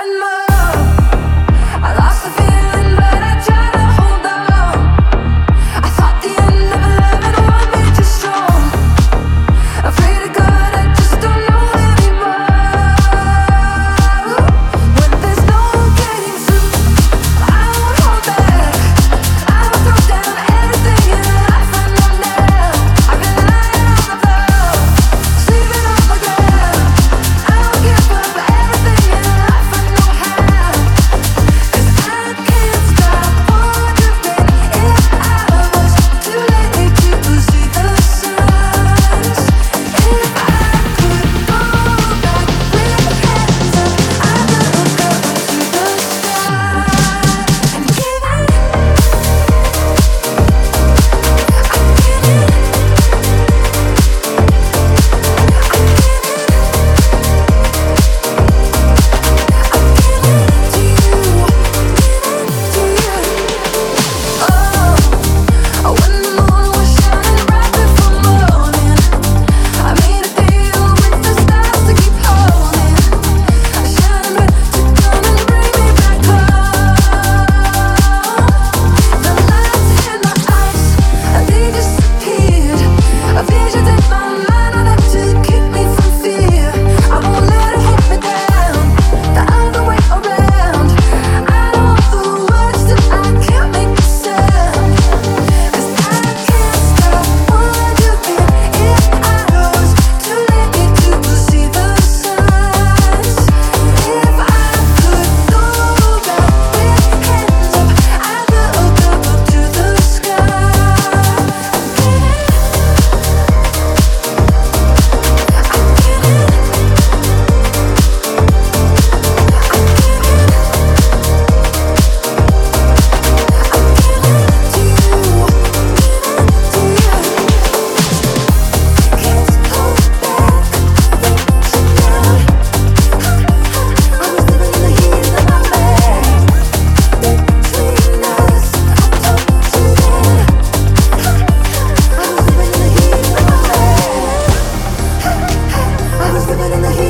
and. was living in the heat.